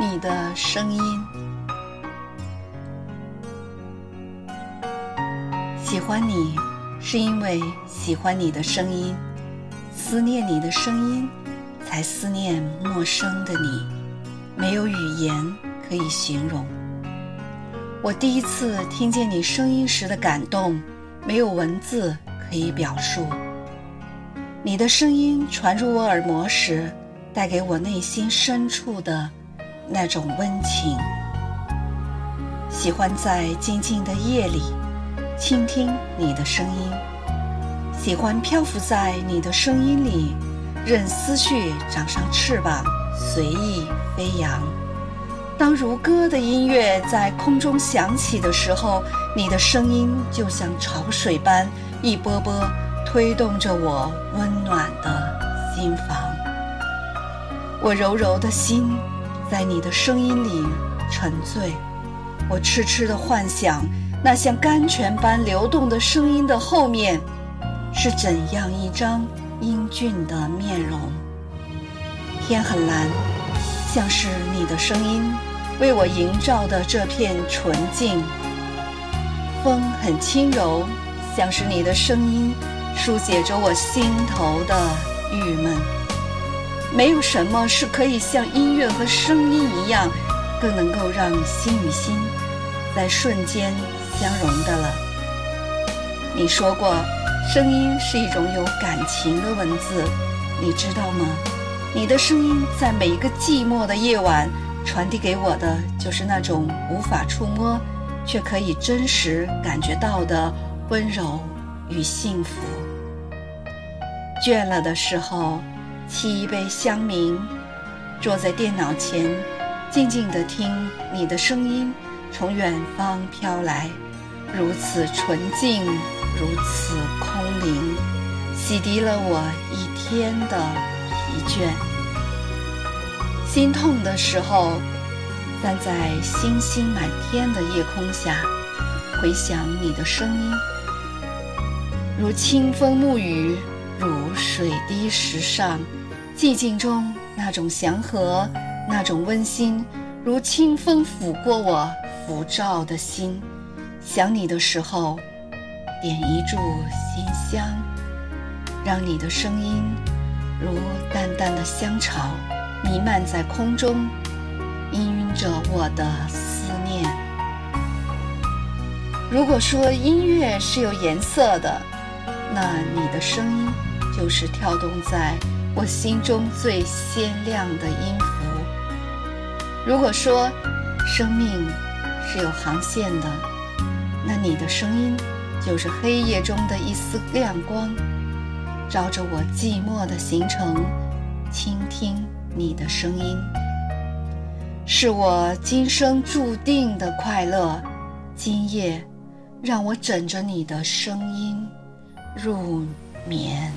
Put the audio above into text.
你的声音。喜欢你，是因为喜欢你的声音；思念你的声音，才思念陌生的你。没有语言可以形容。我第一次听见你声音时的感动，没有文字可以表述。你的声音传入我耳膜时，带给我内心深处的那种温情。喜欢在静静的夜里倾听你的声音，喜欢漂浮在你的声音里，任思绪长上翅膀，随意飞扬。当如歌的音乐在空中响起的时候，你的声音就像潮水般一波波推动着我温暖的心房。我柔柔的心在你的声音里沉醉，我痴痴的幻想那像甘泉般流动的声音的后面是怎样一张英俊的面容。天很蓝，像是你的声音。为我营造的这片纯净，风很轻柔，像是你的声音，书写着我心头的郁闷。没有什么是可以像音乐和声音一样，更能够让心与心在瞬间相融的了。你说过，声音是一种有感情的文字，你知道吗？你的声音在每一个寂寞的夜晚。传递给我的就是那种无法触摸，却可以真实感觉到的温柔与幸福。倦了的时候，沏一杯香茗，坐在电脑前，静静地听你的声音从远方飘来，如此纯净，如此空灵，洗涤了我一天的疲倦。心痛的时候，站在星星满天的夜空下，回想你的声音，如清风沐雨，如水滴石上，寂静中那种祥和，那种温馨，如清风抚过我浮躁的心。想你的时候，点一炷馨香，让你的声音如淡淡的香草。弥漫在空中，氤氲着我的思念。如果说音乐是有颜色的，那你的声音就是跳动在我心中最鲜亮的音符。如果说生命是有航线的，那你的声音就是黑夜中的一丝亮光，照着我寂寞的行程，倾听。你的声音是我今生注定的快乐，今夜让我枕着你的声音入眠。